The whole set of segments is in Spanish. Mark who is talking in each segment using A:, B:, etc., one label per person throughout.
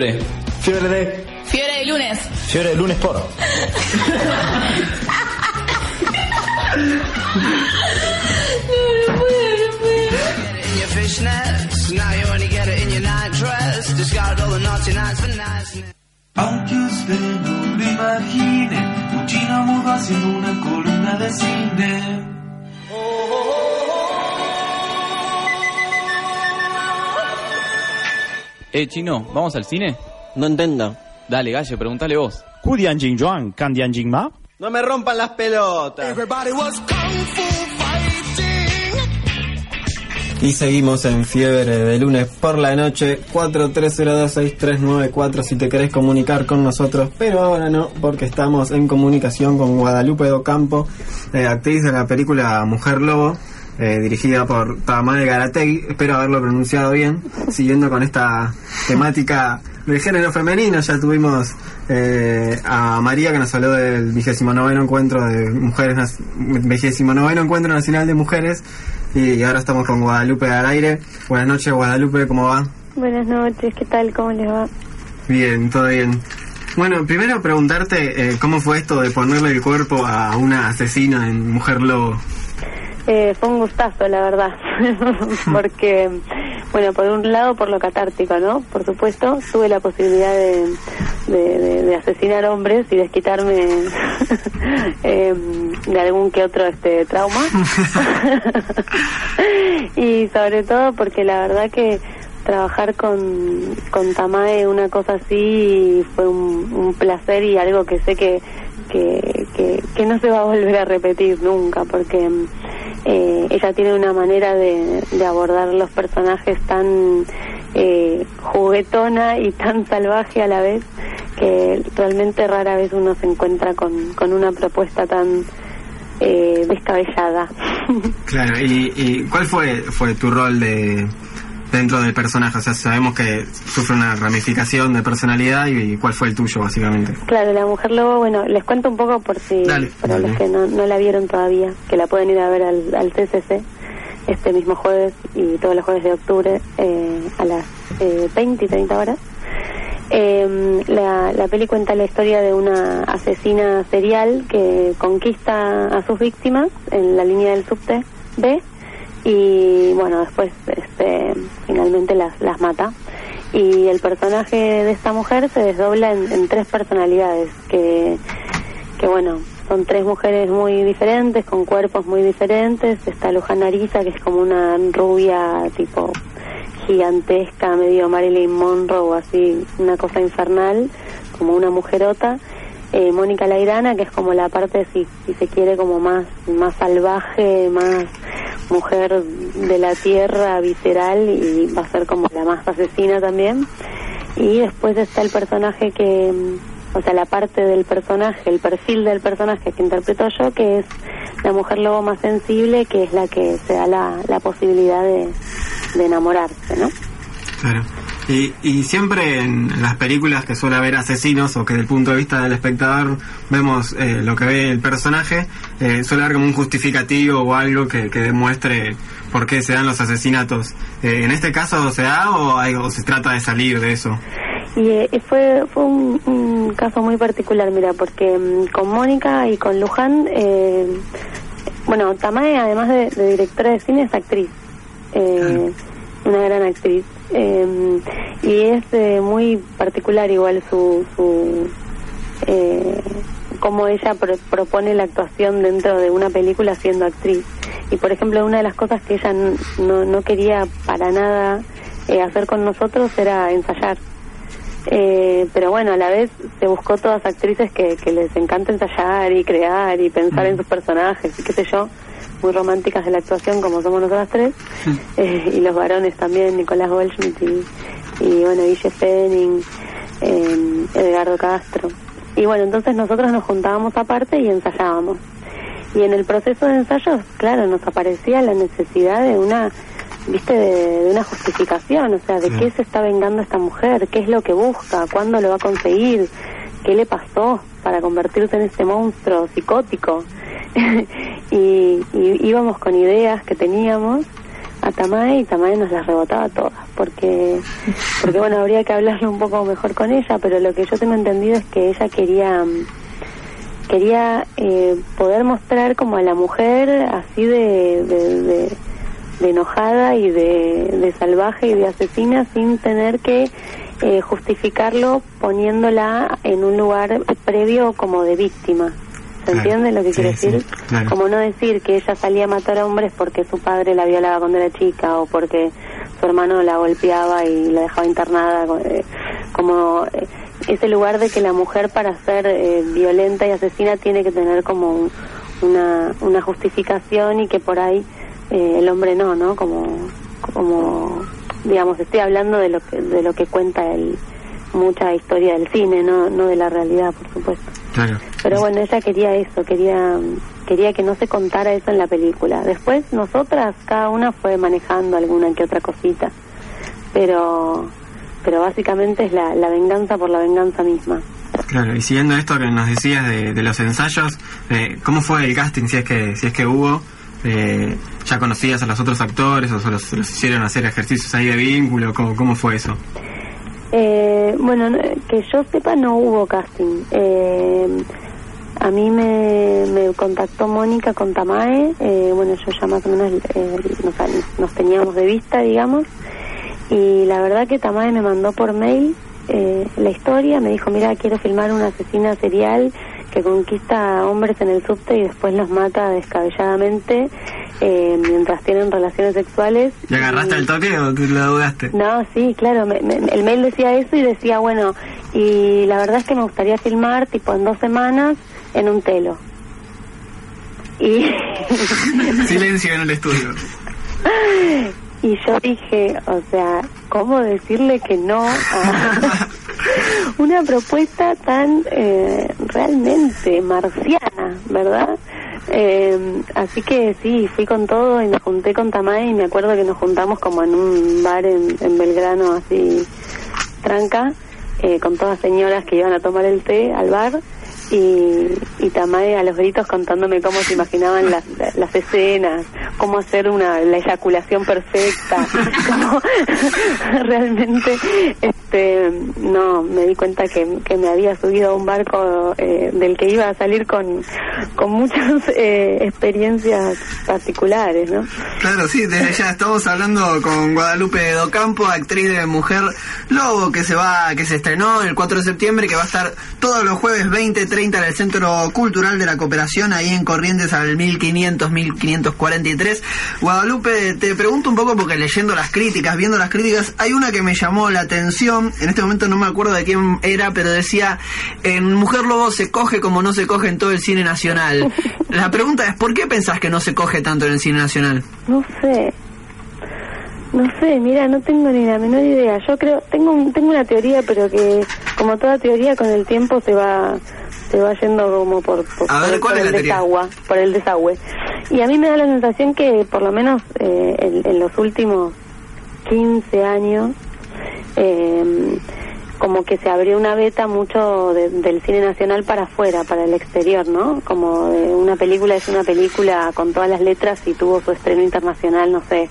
A: Fiebre.
B: Fiebre de.
C: Fiebre de lunes.
B: Fiebre de lunes por.
D: in your fishnets. Now you only get it in your night dress. Discard all the naughty nights for niceness.
E: Aunque usted no lo imagine, un chino mudo haciendo una columna de cine.
A: Eh, chino, ¿vamos al cine?
F: No entiendo.
A: Dale, Gallo, preguntale vos.
B: Kudian Jing Juan, Kandian Jing Ma.
F: No me rompan las pelotas.
D: Everybody was kung fu fighting.
G: Y seguimos en fiebre de lunes por la noche 43026394 si te querés comunicar con nosotros, pero ahora no, porque estamos en comunicación con Guadalupe Docampo, eh, actriz de la película Mujer Lobo, eh, dirigida por Tamae Garategui, espero haberlo pronunciado bien, siguiendo con esta temática del género femenino, ya tuvimos eh, a María que nos habló del vigésimo noveno encuentro de mujeres, vigésimo noveno encuentro nacional de mujeres, y ahora estamos con Guadalupe al aire. Buenas noches Guadalupe, ¿cómo va?
H: Buenas noches, ¿qué tal? ¿Cómo les va?
G: Bien, todo bien. Bueno, primero preguntarte eh, cómo fue esto de ponerle el cuerpo a una asesina en Mujer Lobo.
H: Eh, fue un gustazo, la verdad, porque, bueno, por un lado por lo catártico, ¿no? Por supuesto, tuve la posibilidad de, asesinar hombres y desquitarme eh, de algún que otro este trauma. y sobre todo porque la verdad que trabajar con, con Tamae una cosa así fue un, placer y algo que sé que, que, que, que no se va a volver a repetir nunca porque eh, ella tiene una manera de, de abordar los personajes tan eh, juguetona y tan salvaje a la vez que realmente rara vez uno se encuentra con, con una propuesta tan eh, descabellada.
G: Claro, ¿y, y cuál fue, fue tu rol de dentro del personaje? O sea, sabemos que sufre una ramificación de personalidad y, cuál fue el tuyo, básicamente.
H: Claro, la mujer lobo, bueno, les cuento un poco por si
G: Dale,
H: para
G: dale.
H: los que no, no la vieron todavía, que la pueden ir a ver al, al CCC este mismo jueves y todos los jueves de octubre eh, a las eh, 20 y 30 horas. Eh, la, la peli cuenta la historia de una asesina serial que conquista a sus víctimas en la línea del subte B y bueno después este finalmente las las mata. Y el personaje de esta mujer se desdobla en, tres personalidades que que bueno son tres mujeres muy diferentes con cuerpos muy diferentes. Está Luján Ariza que es como una rubia tipo gigantesca medio Marilyn Monroe o así una cosa infernal como una mujerota. Eh, Mónica Lairana que es como la parte si, si se quiere como más más salvaje más mujer de la tierra visceral y va a ser como la más asesina también y después está el personaje que mm, o sea la parte del personaje el perfil del personaje que interpreto yo que es la mujer lobo más sensible que es la que se da la, la posibilidad de, de enamorarse no
G: Claro. Y, y siempre en las películas que suele haber asesinos o que desde el punto de vista del espectador vemos eh, lo que ve el personaje, eh, suele haber como un justificativo o algo que, que demuestre por qué se dan los asesinatos. Eh, ¿En este caso se da o, hay- o se trata de salir de eso?
H: Y eh, fue, fue un, un caso muy particular, mira, porque mm, con Mónica y con Luján, eh, bueno, Tamae, además de, de directora de cine, es actriz, eh, una gran actriz. eh, y es eh, muy particular igual su, su eh, cómo ella pro- propone la actuación dentro de una película siendo actriz. Y por ejemplo, una de las cosas que ella no, no quería para nada eh, hacer con nosotros era ensayar. Eh, pero bueno, a la vez se buscó todas actrices que, que les encanta ensayar y crear y pensar en sus personajes y qué sé yo, muy románticas de la actuación como somos nosotras tres, Eh, y los varones también, Nicolás Goldschmidt y, y bueno, Guille Fenning, eh, Edgardo Castro. Y bueno, entonces nosotros nos juntábamos aparte y ensayábamos. Y en el proceso de ensayos, claro, nos aparecía la necesidad de una, viste, de, de una justificación, o sea, de
I: Sí.
H: qué se está vengando esta mujer, qué es lo que busca, cuándo lo va a conseguir, qué le pasó para convertirse en este monstruo psicótico. y, y íbamos con ideas que teníamos, a Tamae y Tamae nos las rebotaba todas, porque, porque bueno, habría que hablarlo un poco mejor con ella, pero lo que yo tengo entendido es que ella quería quería eh, poder mostrar como a la mujer así de, de, enojada y de salvaje y de asesina sin tener que eh, justificarlo poniéndola en un lugar previo como de víctima. ¿Se
G: Claro.
H: entiende lo que
G: Sí, sí,
H: decir?
G: claro.
H: Como no decir que ella salía a matar a hombres porque su padre la violaba cuando era chica o porque su hermano la golpeaba y la dejaba internada, eh, como eh, ese lugar de que la mujer para ser eh, violenta y asesina tiene que tener como un- una, una justificación y que por ahí eh, el hombre no, ¿no? Como, como, digamos, estoy hablando de lo que, de lo que cuenta el, mucha historia del cine, no, no de la realidad, por supuesto.
G: Claro.
H: Pero bueno, ella quería eso, quería quería que no se contara eso en la película. Después nosotras, cada una fue manejando alguna que otra cosita, pero pero básicamente es la, la venganza por la venganza misma.
G: Claro, y siguiendo esto que nos decías de, de los ensayos, eh, ¿cómo fue el casting si es que si es que hubo? Eh, ¿Ya conocías a los otros actores o los, los hicieron hacer ejercicios ahí de vínculo? ¿Cómo, cómo fue eso?
H: Eh, bueno, no- que yo sepa no hubo casting. Eh, a mí me, me contactó Mónica con Tamae, eh, bueno, yo ya más o menos eh, nos, nos teníamos de vista, digamos, y la verdad que Tamae me mandó por mail eh, la historia, me dijo, mira, quiero filmar una asesina serial que conquista a hombres en el subte y después los mata descabelladamente eh, mientras tienen relaciones sexuales.
G: ¿Le agarraste
H: Y-
G: el toque o lo dudaste?
H: no, sí, claro, me- me- el mail decía eso y decía, bueno, y la verdad es que me gustaría filmar tipo en dos semanas en un telo. Y,
G: Silencio en el estudio.
H: y yo dije, o sea, ¿cómo decirle que no a una propuesta tan eh, realmente marciana, verdad? Eh, así que sí, fui con todo y me junté con Tamay y me acuerdo que nos juntamos como en un bar en, Belgrano, así tranca, eh, con todas señoras que iban a tomar el té al bar y, y Tamae a los gritos contándome cómo se imaginaban las, las escenas, cómo hacer una la eyaculación perfecta, cómo realmente este no me di cuenta que, me había subido a un barco eh, del que iba a salir con, con muchas eh, experiencias particulares, ¿no?
C: Claro, sí, desde ya estamos hablando con Guadalupe Docampo, actriz de Mujer Lobo, que se va, que se estrenó el 4 de septiembre, que va a estar todos los jueves 20-30 en el Centro Cultural de la Cooperación, ahí en Corrientes al 1500-1543. Guadalupe, te pregunto un poco porque leyendo las críticas, viendo las críticas, hay una que me llamó la atención, en este momento no me acuerdo de quién era, pero decía, en Mujer Lobo se coge como no se coge en todo el cine nacional. La pregunta es, ¿por qué pensás que no se coge tanto en el cine nacional?
H: No sé. No sé, mira, no tengo ni la menor idea. Yo creo, tengo un- tengo una teoría, pero que como toda teoría con el tiempo se va se va yendo como por, por,
C: A ver,
H: por-
C: ¿cuál
H: por
C: es
H: el
C: la teoría?
H: desagüe, por el desagüe. Y a mí me da la sensación que por lo menos eh, en, en los últimos 15 años eh, como que se abrió una beta mucho de- del cine nacional para afuera, para el exterior, ¿no? Como de una película es una película con todas las letras y tuvo su estreno internacional, no sé,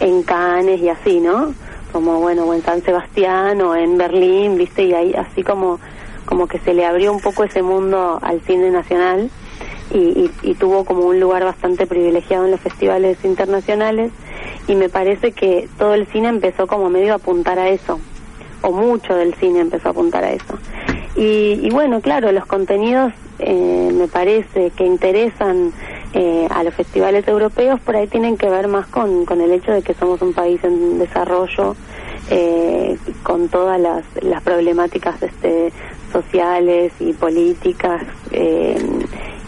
H: en Cannes y así, ¿no? Como bueno, o en San Sebastián o en Berlín, ¿viste? Y ahí así como como que se le abrió un poco ese mundo al cine nacional y, y- y tuvo como un lugar bastante privilegiado en los festivales internacionales y me parece que todo el cine empezó como medio a apuntar a eso o mucho del cine empezó a apuntar a eso y, y bueno claro los contenidos eh, me parece que interesan eh, a los festivales europeos por ahí tienen que ver más con, con el hecho de que somos un país en desarrollo eh, con todas las, las problemáticas este, sociales y políticas eh,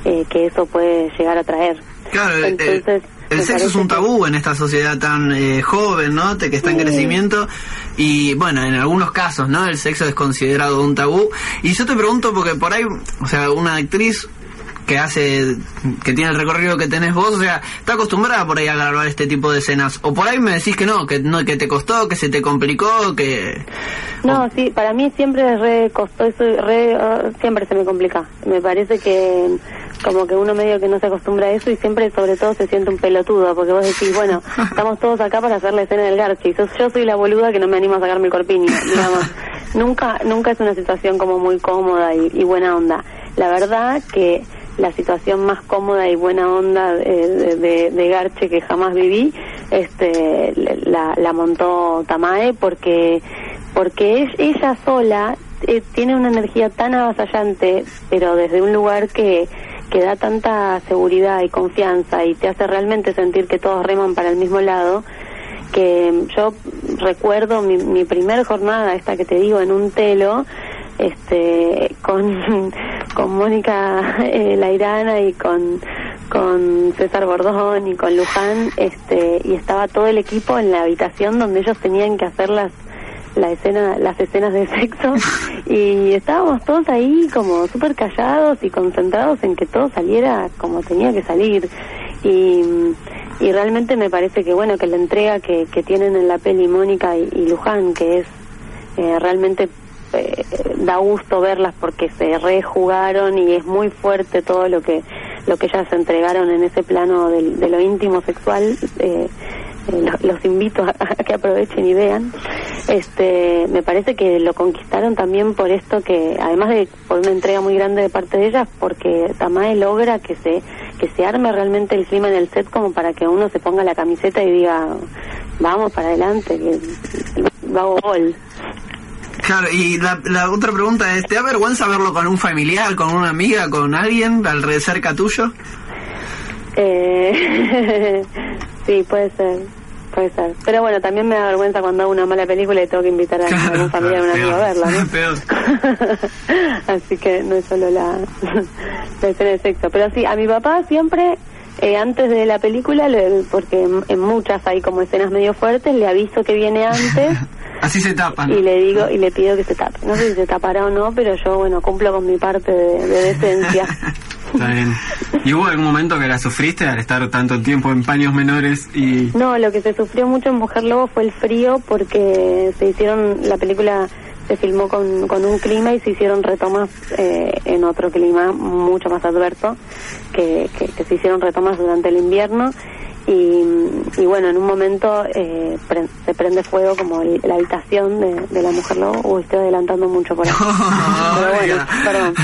H: eh, que eso puede llegar a traer.
C: Claro, el-
H: Entonces,
C: el, sexo es un tabú en esta sociedad tan eh, joven, ¿no? Te- Que está en
H: Sí.
C: crecimiento y bueno, en algunos casos, ¿no? El sexo es considerado un tabú y yo te pregunto porque por ahí, o sea, una actriz que hace, que tiene el recorrido que tenés vos, o sea, está acostumbrada por ahí a grabar este tipo de escenas. O por ahí me decís que no, que no, que te costó, que se te complicó, que...
H: No, sí, para mí siempre es re costoso, re, ah, siempre se me complica. Me parece que como que uno medio que no se acostumbra a eso y siempre sobre todo se siente un pelotudo, porque vos decís, bueno, estamos todos acá para hacer la escena del garchi, y sos- yo soy la boluda que no me animo a sacarme el corpiño, digamos. nunca, nunca es una situación como muy cómoda y, y buena onda. La verdad que la situación más cómoda y buena onda de, de- de Garche que jamás viví, este, la, la montó Tamae porque porque es- ella sola eh, tiene una energía tan avasallante, pero desde un lugar que, que da tanta seguridad y confianza y te hace realmente sentir que todos reman para el mismo lado, que yo recuerdo mi, mi primer jornada, esta que te digo, en un telo, este con, con Mónica eh, Lairana y con con César Bordón y con Luján este y estaba todo el equipo en la habitación donde ellos tenían que hacer las la escena las escenas de sexo. Y estábamos todos ahí como súper callados y concentrados en que todo saliera como tenía que salir. Y, y realmente me parece que bueno que la entrega que, que tienen en la peli Mónica y, Luján que es eh, realmente eh, da gusto verlas porque se rejugaron y es muy fuerte todo lo que lo que ellas entregaron en ese plano de, lo íntimo sexual eh, eh, lo- los invito a, que aprovechen y vean. Este me parece que lo conquistaron también por esto que además de por una entrega muy grande de parte de ellas porque Tamae logra que se que se arme realmente el clima en el set como para que uno se ponga la camiseta y diga vamos para adelante que hago gol
C: Claro, y la, la otra pregunta es, ¿te da vergüenza verlo con un familiar, con una amiga, con alguien alrededor cerca tuyo?
H: Eh, sí, puede ser, puede ser. Pero bueno, también me da vergüenza cuando hago una mala película y tengo que invitar a
C: Claro,
H: algún familiar o un amigo a verla, ¿no?
C: peor.
H: Así que no es solo la, la escena de sexo. Pero sí, a mi papá siempre, eh, antes de la película, le- porque en, en muchas hay como escenas medio fuertes, le aviso que viene antes.
C: Así se tapan.
H: Y le digo y le pido que se tape. No sé si se tapará o no, pero yo, bueno, cumplo con mi parte de, de decencia.
G: Está bien. ¿Y hubo algún momento que la sufriste al estar tanto tiempo en paños menores y...
H: No, lo que se sufrió mucho en Mujer Lobo fue el frío porque se hicieron, la película se filmó con, con un clima y se hicieron retomas eh, en otro clima mucho más adverso, que, que, que se hicieron retomas durante el invierno y, y bueno, en un momento eh, pre- se prende fuego como el- la habitación de, de la Mujer Lobo, uy, estoy adelantando mucho por ahí. Pero bueno, perdón.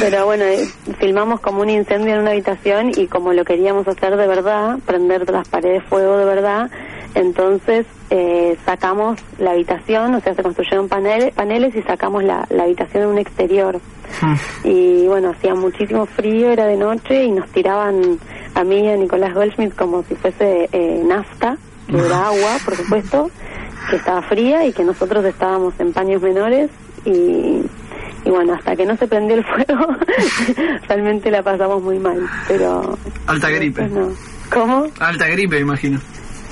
H: Pero bueno, eh, filmamos como un incendio en una habitación y como lo queríamos hacer de verdad, prender las paredes fuego de verdad, entonces eh, sacamos la habitación, o sea, se construyeron paneles, paneles y sacamos la, la habitación en un exterior. Y bueno, hacía muchísimo frío, era de noche y nos tiraban a mí y a Nicolás Goldschmidt como si fuese eh, nafta, que era agua, por supuesto, que estaba fría y que nosotros estábamos en paños menores y, y bueno, hasta que no se prendió el fuego, realmente la pasamos muy mal, pero...
C: Alta gripe.
H: no. ¿Cómo?
C: Alta gripe, imagino.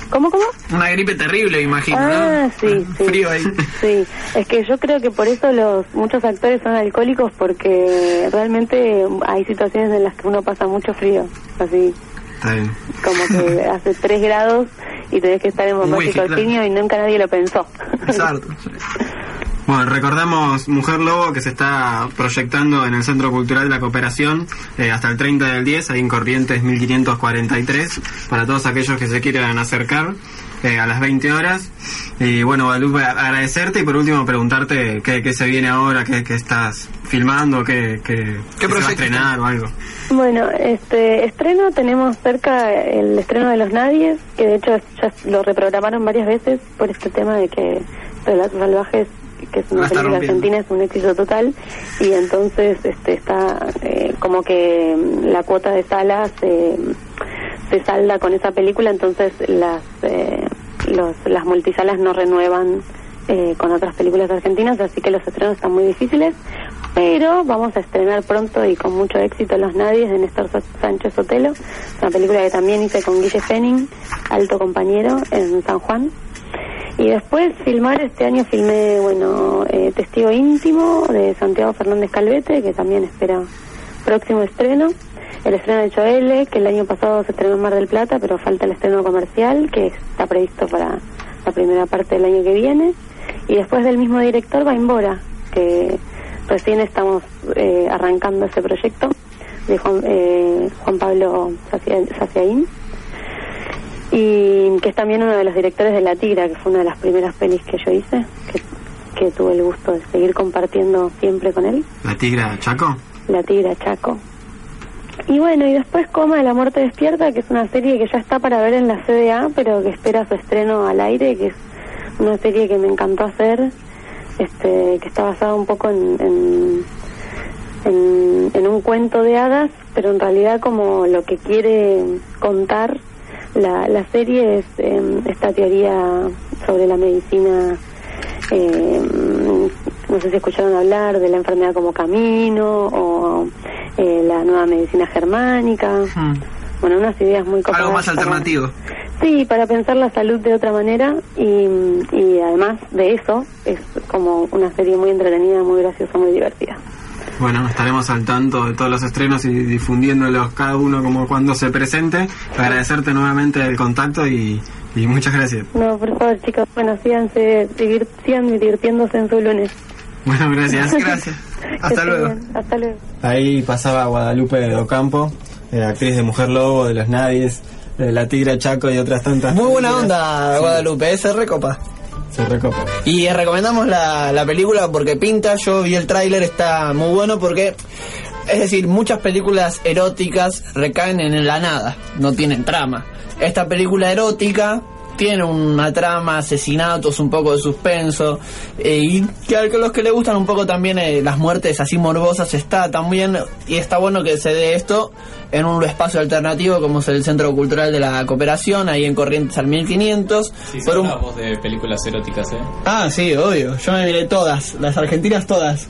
H: ¿Cómo, cómo?
C: Una gripe terrible, imagino,
H: Ah,
C: ¿no?
H: sí, sí.
C: Frío ahí.
H: Sí, es que yo creo que por eso los muchos actores son alcohólicos porque realmente hay situaciones en las que uno pasa mucho frío, así
G: Está bien.
H: como que hace 3 grados y tenés que estar en bombacho y
C: claro.
H: y nunca nadie lo pensó.
C: Exacto.
G: Bueno, recordamos Mujer Lobo que se está proyectando en el Centro Cultural de la Cooperación eh, hasta el 30 del 10, ahí en Corrientes 1543, para todos aquellos que se quieran acercar eh, a las 20 horas. Y bueno, Guadalupe, agradecerte y por último preguntarte qué, qué se viene ahora, qué, qué estás filmando, qué, qué, qué se va a estrenar o algo.
H: Bueno, este estreno tenemos cerca el estreno de Los Nadies, que de hecho ya lo reprogramaron varias veces por este tema de que Relatos Salvajes, que es una película argentina, es un éxito total. Y entonces este está eh, como que mm, la cuota de salas se, se salda con esa película, entonces las eh, los, las multisalas no renuevan eh, con otras películas argentinas, así que los estrenos están muy difíciles, pero vamos a estrenar pronto y con mucho éxito Los Nadies de Néstor Sánchez Sotelo, una película que también hice con Guille Fenning, alto compañero, en San Juan. Y después filmar, este año filmé, bueno, eh, Testigo Íntimo de Santiago Fernández Calvete, que también espera próximo estreno. el estreno de Choele, que el año pasado se estrenó en Mar del Plata, pero falta el estreno comercial, que está previsto para la primera parte del año que viene. Y después del mismo director, Baimbora, que recién estamos eh, arrancando ese proyecto de Juan, eh, Juan Pablo Sacia- Saciaín. Y que es también uno de los directores de La Tigra, que fue una de las primeras pelis que yo hice, que, que tuve el gusto de seguir compartiendo siempre con él.
G: La tigra Chaco.
H: La Tigra Chaco. Y bueno, y después Coma de la Muerte Despierta, que es una serie que ya está para ver en la CDA, pero que espera su estreno al aire, que es una serie que me encantó hacer, este, que está basada un poco en, en, en- en un cuento de hadas, pero en realidad como lo que quiere contar la, la serie es em, esta teoría sobre la medicina eh, no sé si escucharon hablar de la enfermedad como camino o eh, la nueva medicina germánica. Bueno, unas ideas muy copadas.
C: Algo más
H: para-
C: alternativo.
H: Sí, para pensar la salud de otra manera y, y además de eso es como una serie muy entretenida, muy graciosa, muy divertida.
G: Bueno, estaremos al tanto de todos los estrenos y difundiéndolos cada uno como cuando se presente. Agradecerte nuevamente el contacto y, y muchas gracias.
H: No, por favor, chicos, bueno, síganse, divir- sigan divirtiéndose en su lunes.
G: Bueno, gracias.
C: Gracias. Hasta luego.
H: bien. Hasta luego.
G: Ahí pasaba Guadalupe de Ocampo, eh, actriz de Mujer Lobo, de Los Nadies, de La Tigra Chaco y otras tantas.
F: Muy buena
G: películas.
F: onda, Guadalupe, ese recopa.
G: Se recopa.
F: Y recomendamos la, la película porque pinta, yo vi el tráiler, está muy bueno porque, es decir, muchas películas eróticas recaen en la nada, no tienen trama. Esta película erótica tiene una trama, asesinatos, un poco de suspenso, eh, y que a los que le gustan un poco también eh, las muertes así morbosas está también, y está bueno que se dé esto en un espacio alternativo como es el Centro Cultural de la Cooperación, ahí en Corrientes al 1500,
A: Sí,
F: por un,
A: voz de películas eróticas, ¿eh?
F: Ah, sí, obvio. Yo me miré todas, las argentinas todas.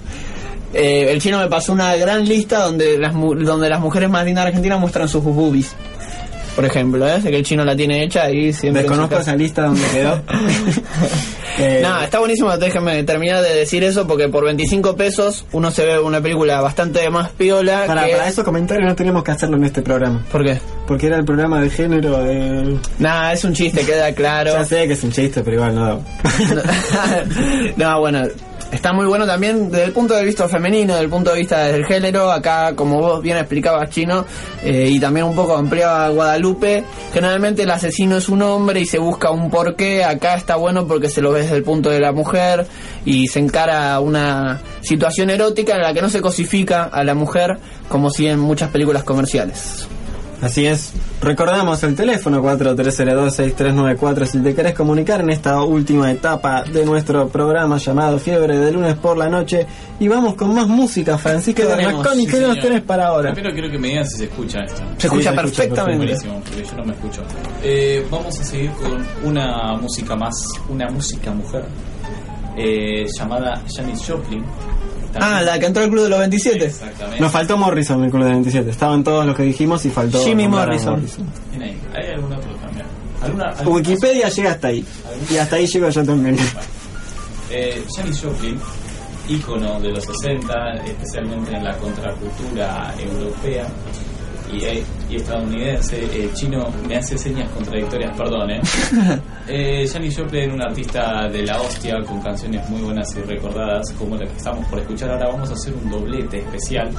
F: Eh, el chino me pasó una gran lista donde las, donde las mujeres más lindas de Argentina muestran sus boobies. Por ejemplo, ¿eh? Sé que el chino la tiene hecha y siempre...
G: Desconozco esa lista donde quedó. Eh,
F: Nada, está buenísimo, déjenme terminar de decir eso porque por 25 pesos uno se ve una película bastante más piola
G: para,
F: que...
G: para esos comentarios no teníamos que hacerlo en este programa.
F: ¿Por qué?
G: Porque era el programa de género de...
F: Nada, es un chiste, queda claro.
G: Ya sé que es un chiste, pero igual no.
F: no, bueno, está muy bueno también desde el punto de vista femenino, desde el punto de vista del género. Acá, como vos bien explicabas, Chino, eh, y también un poco ampliaba Guadalupe, generalmente el asesino es un hombre y se busca un porqué. Acá está bueno porque se lo ve desde el punto de la mujer y se encara una situación erótica en la que no se cosifica a la mujer como si en muchas películas comerciales.
G: Así es. Recordamos el teléfono 4302-6394 si te querés comunicar en esta última etapa de nuestro programa llamado Fiebre de lunes por la noche. Y vamos con más música, Francisco. Bernasconi.
A: Sí,
G: ¿Qué nos tenés para ahora?
A: Primero quiero que me digan si se escucha esto.
F: Se escucha
G: se escucha
F: perfectamente.
A: Buenísimo, porque yo no me escucho. Eh, vamos a seguir con una música más, una música mujer, eh, llamada Janis Joplin.
F: Ah, la que entró al Club de los 27.
A: Exactamente.
G: Nos faltó Morrison en el Club de 27. Estaban todos los que dijimos y faltó.
F: Jimmy Morrison.
A: Ahí. ¿Hay algún otro también? ¿Alguna, alguna-
G: Wikipedia llega hasta ahí. Y hasta ahí llego yo también.
A: Eh, Janis Joplin, ícono de los 60, especialmente en la contracultura europea y, eh, y estadounidense. Eh, chino me hace señas contradictorias, perdón. Eh. Eh, Janis Joplin, una artista de la hostia con canciones muy buenas y recordadas, como la que estamos por escuchar ahora. Vamos a hacer un doblete especial.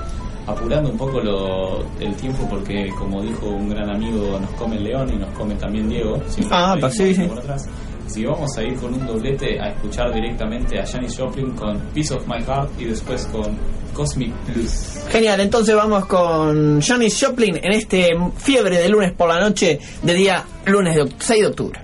A: Apurando un poco lo, el tiempo porque como dijo un gran amigo nos come el león y nos come también Diego
F: Ah, pa,
A: un
F: sí, sí.
A: por atrás. Que vamos a ir con un doblete a escuchar directamente a Janis Joplin con Piece of My Heart y después con Cosmic Blues.
F: Genial, entonces vamos con Janis Joplin en este fiebre de lunes por la noche de día lunes de oct- 6 de octubre.